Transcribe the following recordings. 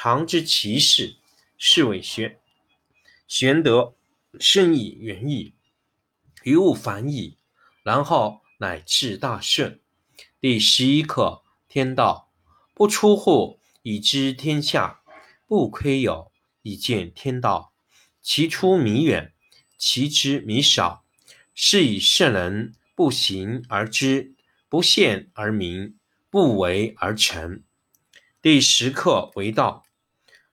常知其事，是谓玄。玄德深以，远矣，于物反矣，然后乃至大顺。第十一课：天道不出户，以知天下；不窥有，以见天道。其出弥远，其知弥少。是以圣人不行而知，不见而明，不为而成。第十课：为道，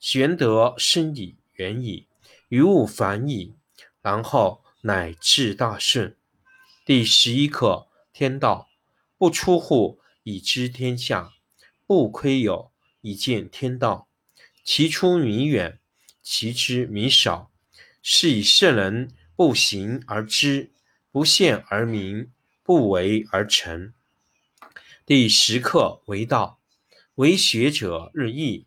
玄德深矣，远矣，于物反矣，然后乃至大顺。第十一课：天道不出户，以知天下；不窥有，以见天道。其出弥远，其知弥少。是以圣人不行而知，不见而明，不为而成。第十课为道，为学者日益，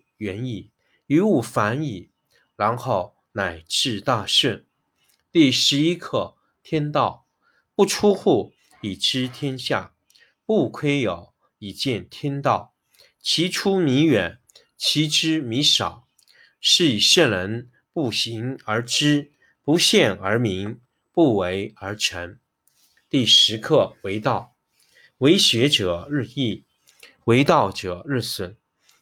远矣，于物反矣，然后乃至大顺。第十一课：天道不出户，以知天下；不窥有，以见天道。其出弥远，其知弥少。是以圣人不行而知，不见而明，不为而成。第十课：为道，为学者日益。为道者日损，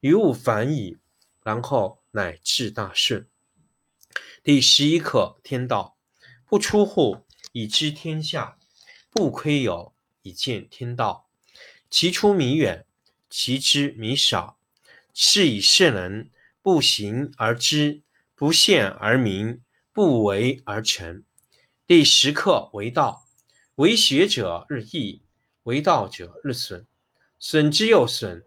于物反矣，然后乃至大顺。第十一课：天道不出户，以知天下；不窥牖，以见天道。其出弥远，其知弥少。是以圣人不行而知，不见而明，不为而成。第十课：为道，为学者日益，为道者日损，损之又损，